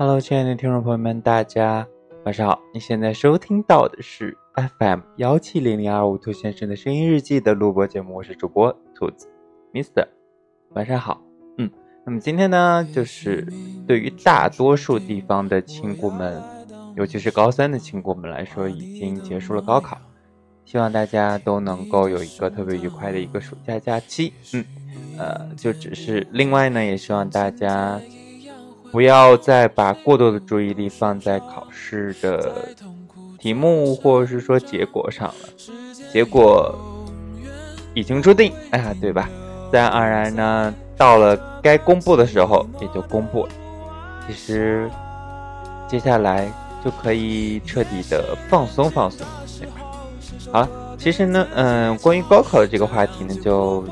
Hello，亲爱的听众朋友们，大家晚上好！你现在收听到的是 FM 幺七零零二五兔先生的声音日记的录播节目，我是主播兔子 Mister。晚上好，嗯，那么今天呢，就是对于大多数地方的亲故们，尤其是高三的亲故们来说，已经结束了高考，希望大家都能够有一个特别愉快的一个暑假假期。嗯，呃，就只是另外呢，也希望大家。不要再把过多的注意力放在考试的题目或者是说结果上了，结果已经注定，哎呀，对吧？自然而然呢，到了该公布的时候也就公布了。其实接下来就可以彻底的放松放松，对吧？好了，其实呢，嗯，关于高考的这个话题呢，就。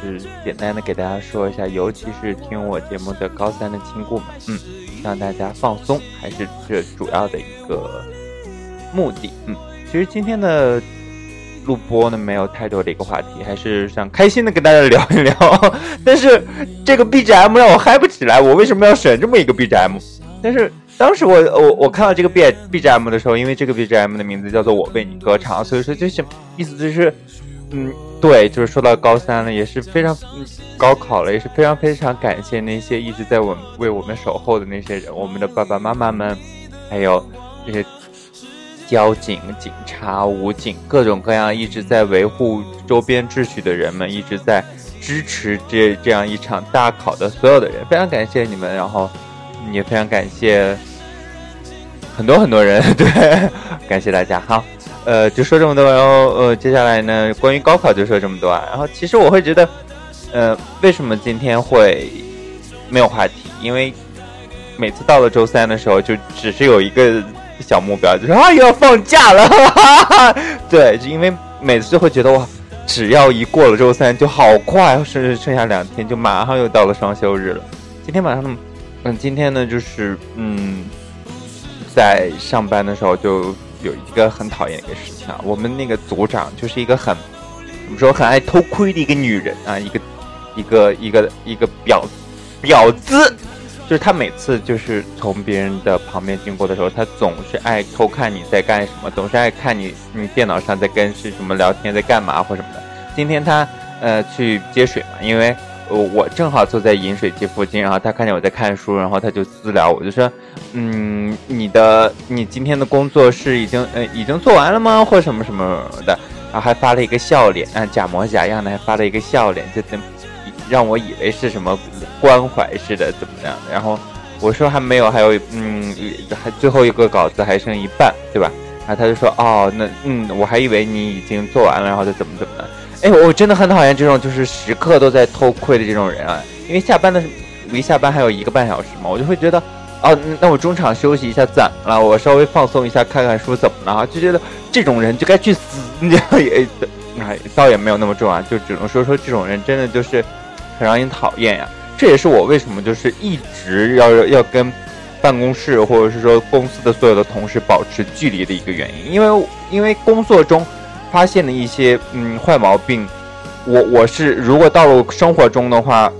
是简单的给大家说一下，尤其是听我节目的高三的亲故们，嗯，让大家放松，还是这主要的一个目的，嗯，其实今天的录播呢，没有太多的一个话题，还是想开心的跟大家聊一聊。但是这个 BGM 让我嗨不起来，我为什么要选这么一个 BGM？但是当时我我我看到这个 B BGM 的时候，因为这个 BGM 的名字叫做我为你歌唱，所以说就是意思就是，嗯。对，就是说到高三了，也是非常高考了，也是非常非常感谢那些一直在我为我们守候的那些人，我们的爸爸妈妈们，还有这些交警、警察、武警，各种各样一直在维护周边秩序的人们，一直在支持这这样一场大考的所有的人，非常感谢你们，然后也非常感谢很多很多人，对，感谢大家，好。呃，就说这么多，然后呃，接下来呢，关于高考就说这么多啊。然后其实我会觉得，呃，为什么今天会没有话题？因为每次到了周三的时候，就只是有一个小目标，就是啊，又要放假了。哈哈哈对，因为每次就会觉得哇，只要一过了周三就好快，甚至剩下两天就马上又到了双休日了。今天晚上，嗯，今天呢，就是嗯，在上班的时候就。有一个很讨厌的一个事情啊，我们那个组长就是一个很怎么说很爱偷窥的一个女人啊，一个一个一个一个婊婊子，就是她每次就是从别人的旁边经过的时候，她总是爱偷看你在干什么，总是爱看你你电脑上在跟是什么聊天，在干嘛或什么的。今天他呃去接水嘛，因为。我我正好坐在饮水机附近，然后他看见我在看书，然后他就私聊我，就说：“嗯，你的你今天的工作是已经呃已经做完了吗？或什么什么的？”然后还发了一个笑脸，啊，假模假样的还发了一个笑脸，就等让我以为是什么关怀似的，怎么样？然后我说还没有，还有嗯，还最后一个稿子还剩一半，对吧？然后他就说：“哦，那嗯，我还以为你已经做完了，然后再怎么怎么的。”哎，我真的很讨厌这种就是时刻都在偷窥的这种人啊！因为下班的离下班还有一个半小时嘛，我就会觉得，哦，那我中场休息一下怎么了？我稍微放松一下，看看书怎么了？就觉得这种人就该去死！你也，哎，倒也没有那么重啊，就只能说说这种人真的就是很让人讨厌呀。这也是我为什么就是一直要要跟办公室或者是说公司的所有的同事保持距离的一个原因，因为因为工作中。发现了一些嗯坏毛病，我我是如果到了生活中的话，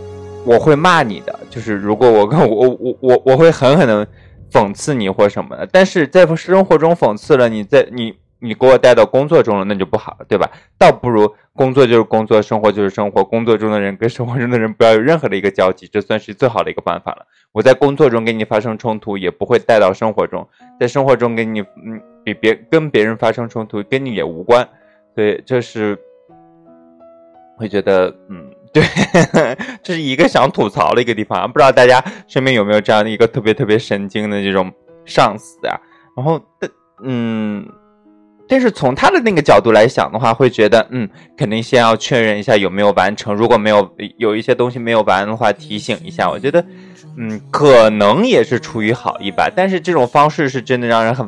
我会骂你的，就是如果我跟我我我我会狠狠的讽刺你或什么的，但是在生活中讽刺了你，在你你给我带到工作中了，那就不好了，对吧？倒不如工作就是工作，生活就是生活，工作中的人跟生活中的人不要有任何的一个交集，这算是最好的一个办法了。我在工作中跟你发生冲突，也不会带到生活中，在生活中跟你嗯。比别跟别人发生冲突，跟你也无关，对，就是会觉得，嗯，对，这是一个想吐槽的一个地方，不知道大家身边有没有这样的一个特别特别神经的这种上司啊？然后，嗯，但是从他的那个角度来想的话，会觉得，嗯，肯定先要确认一下有没有完成，如果没有有一些东西没有完的话，提醒一下。我觉得，嗯，可能也是出于好意吧，但是这种方式是真的让人很。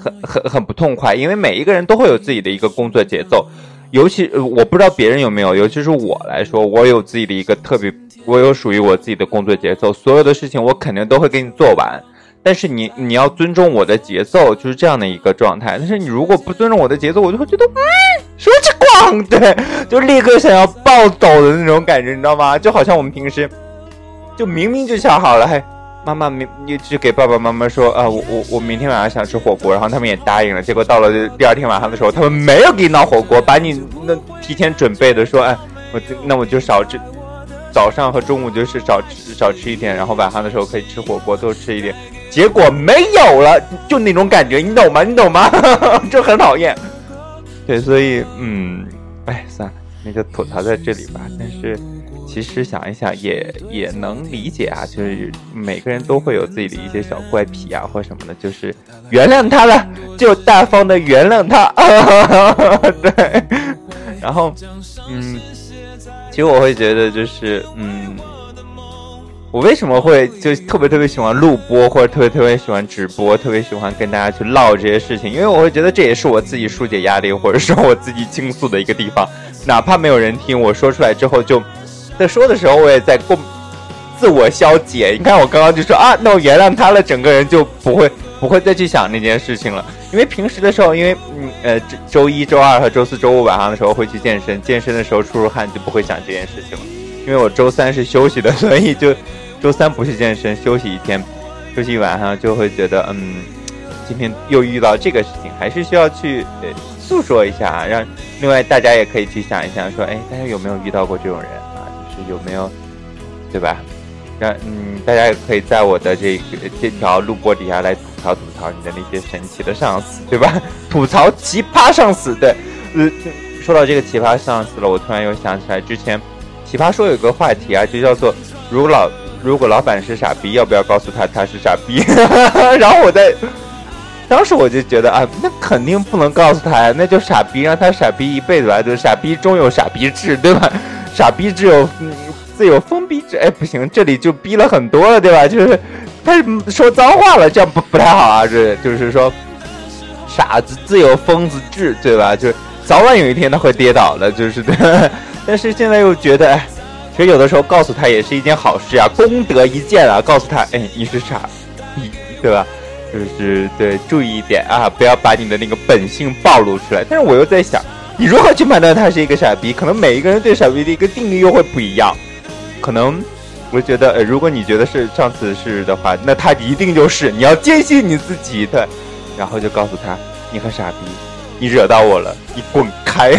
很很很不痛快，因为每一个人都会有自己的一个工作节奏，尤其我不知道别人有没有，尤其是我来说，我有自己的一个特别，我有属于我自己的工作节奏，所有的事情我肯定都会给你做完，但是你你要尊重我的节奏，就是这样的一个状态。但是你如果不尊重我的节奏，我就会觉得，嗯，什么情况？对，就立刻想要暴走的那种感觉，你知道吗？就好像我们平时，就明明就想好了，还妈妈明你就给爸爸妈妈说啊，我我我明天晚上想吃火锅，然后他们也答应了。结果到了第二天晚上的时候，他们没有给你闹火锅，把你那提前准备的说，哎，我那我就少吃，早上和中午就是少吃少吃一点，然后晚上的时候可以吃火锅多吃一点。结果没有了，就那种感觉，你懂吗？你懂吗？就很讨厌。对，所以嗯，哎，算了，那就吐槽在这里吧。但是。其实想一想也也能理解啊，就是每个人都会有自己的一些小怪癖啊，或什么的，就是原谅他了，就大方的原谅他。对，然后嗯，其实我会觉得就是嗯，我为什么会就特别特别喜欢录播，或者特别特别喜欢直播，特别喜欢跟大家去唠这些事情，因为我会觉得这也是我自己疏解压力，或者说我自己倾诉的一个地方，哪怕没有人听，我说出来之后就。在说的时候，我也在共自我消解。你看，我刚刚就说啊，那我原谅他了，整个人就不会不会再去想那件事情了。因为平时的时候，因为嗯呃周一周二和周四周五晚上的时候会去健身，健身的时候出出汗就不会想这件事情了。因为我周三是休息的，所以就周三不去健身，休息一天，休息一晚上就会觉得嗯，今天又遇到这个事情，还是需要去诉说一下，让另外大家也可以去想一想，说哎，大家有没有遇到过这种人？有没有，对吧？让嗯，大家也可以在我的这个这条录播底下来吐槽吐槽你的那些神奇的上司，对吧？吐槽奇葩上司，对。呃，说到这个奇葩上司了，我突然又想起来之前奇葩说有个话题啊，就叫做如果老如果老板是傻逼，要不要告诉他他是傻逼？然后我在当时我就觉得啊，那肯定不能告诉他呀，那就傻逼，让他傻逼一辈子吧，就傻逼终有傻逼志，对吧？傻逼只有自有封闭制，哎，不行，这里就逼了很多了，对吧？就是他说脏话了，这样不不太好啊。这就是说，傻子自有疯子志，对吧？就是早晚有一天他会跌倒的，就是的。但是现在又觉得，其实有的时候告诉他也是一件好事啊，功德一件啊。告诉他，哎，你是傻逼，对吧？就是对，注意一点啊，不要把你的那个本性暴露出来。但是我又在想。你如何去判断他是一个傻逼？可能每一个人对傻逼的一个定义又会不一样。可能我觉得，呃，如果你觉得是上次是的话，那他一定就是。你要坚信你自己的，然后就告诉他，你很傻逼，你惹到我了，你滚开。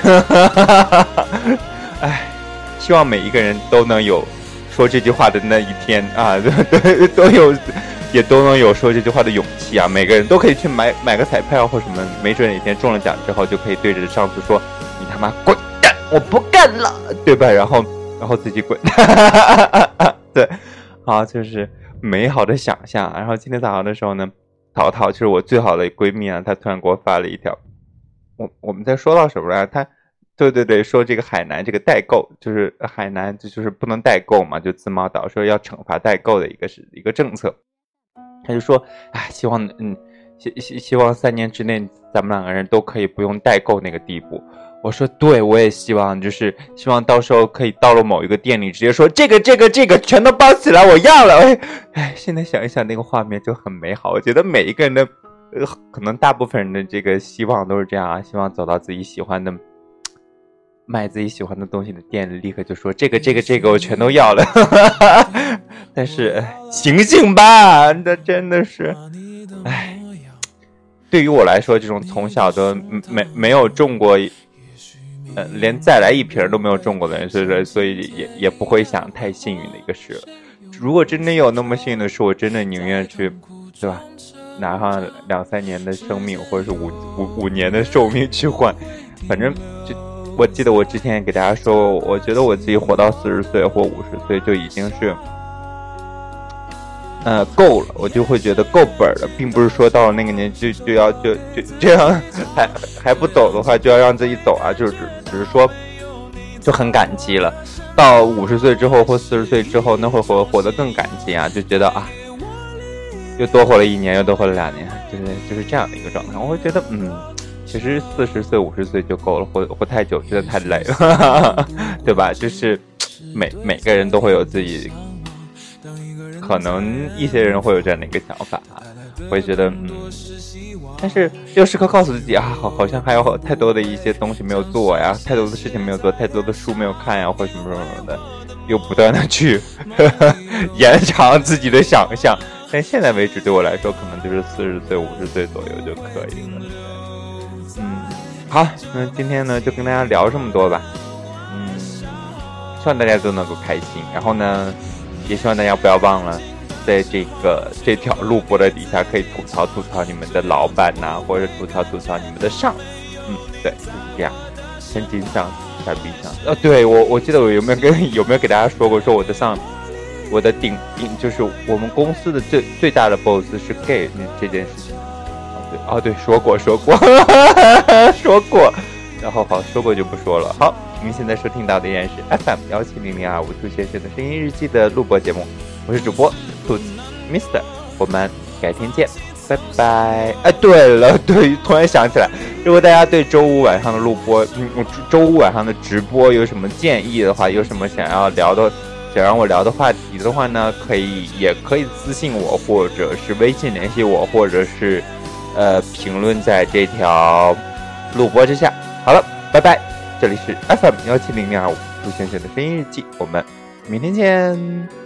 哎，希望每一个人都能有说这句话的那一天啊，都 都有。也都能有说这句话的勇气啊！每个人都可以去买买个彩票或什么，没准哪天中了奖之后，就可以对着上司说：“你他妈滚蛋，我不干了，对吧？”然后，然后自己滚。对，好，就是美好的想象。然后今天早上的时候呢，淘淘就是我最好的闺蜜啊，她突然给我发了一条，我我们在说到什么来？她，对对对，说这个海南这个代购，就是海南这就是不能代购嘛，就自贸岛说要惩罚代购的一个是一个政策。他就说：“哎，希望嗯，希希希望三年之内咱们两个人都可以不用代购那个地步。”我说：“对，我也希望，就是希望到时候可以到了某一个店里，直接说这个这个这个全都包起来，我要了。”哎哎，现在想一想那个画面就很美好。我觉得每一个人的，呃，可能大部分人的这个希望都是这样啊，希望走到自己喜欢的。卖自己喜欢的东西的店里，立刻就说这个、这个、这个，我全都要了。但是醒醒吧，那真的是，哎，对于我来说，这种从小都没没有中过，呃，连再来一瓶都没有中过的人，所以说，所以也也不会想太幸运的一个事。如果真的有那么幸运的事，我真的宁愿去，对吧？拿上两三年的生命，或者是五五五年的寿命去换，反正就。我记得我之前也给大家说过，我觉得我自己活到四十岁或五十岁就已经是，呃，够了，我就会觉得够本了，并不是说到了那个年纪就就要就就这样还还不走的话就要让自己走啊，就是只只是说就很感激了。到五十岁之后或四十岁之后，那会活活得更感激啊，就觉得啊，又多活了一年，又多活了两年，就是就是这样的一个状态。我会觉得嗯。其实四十岁、五十岁就够了，活活太久真的太累了，对吧？就是每每个人都会有自己，可能一些人会有这样的一个想法，会觉得嗯，但是又时刻告诉自己啊，好，好像还有太多的一些东西没有做呀，太多的事情没有做，太多的书没有看呀，或什么什么的，又不断的去 延长自己的想象。但现在为止，对我来说，可能就是四十岁、五十岁左右就可以了。好，那今天呢，就跟大家聊这么多吧。嗯，希望大家都能够开心。然后呢，也希望大家不要忘了，在这个这条录播的底下，可以吐槽吐槽你们的老板呐，或者吐槽吐槽你们的上。嗯，对，就是这样。先紧张，傻逼上。呃，对我，我记得我有没有跟有没有给大家说过，说我的上。我的顶顶就是我们公司的最最大的 boss 是 gay 这件事情，哦对哦对说过说过 说过，然后好说过就不说了。好，你们现在收听到的依然是 FM 幺七零零二五兔先生的声音日记的录播节目，我是主播兔子 Mister，我们改天见，拜拜。哎，对了，对，突然想起来，如果大家对周五晚上的录播，嗯，周五晚上的直播有什么建议的话，有什么想要聊的？想让我聊的话题的话呢，可以也可以私信我，或者是微信联系我，或者是呃评论在这条录播之下。好了，拜拜，这里是 FM 幺七零零二五杜先生的声音日记，我们明天见。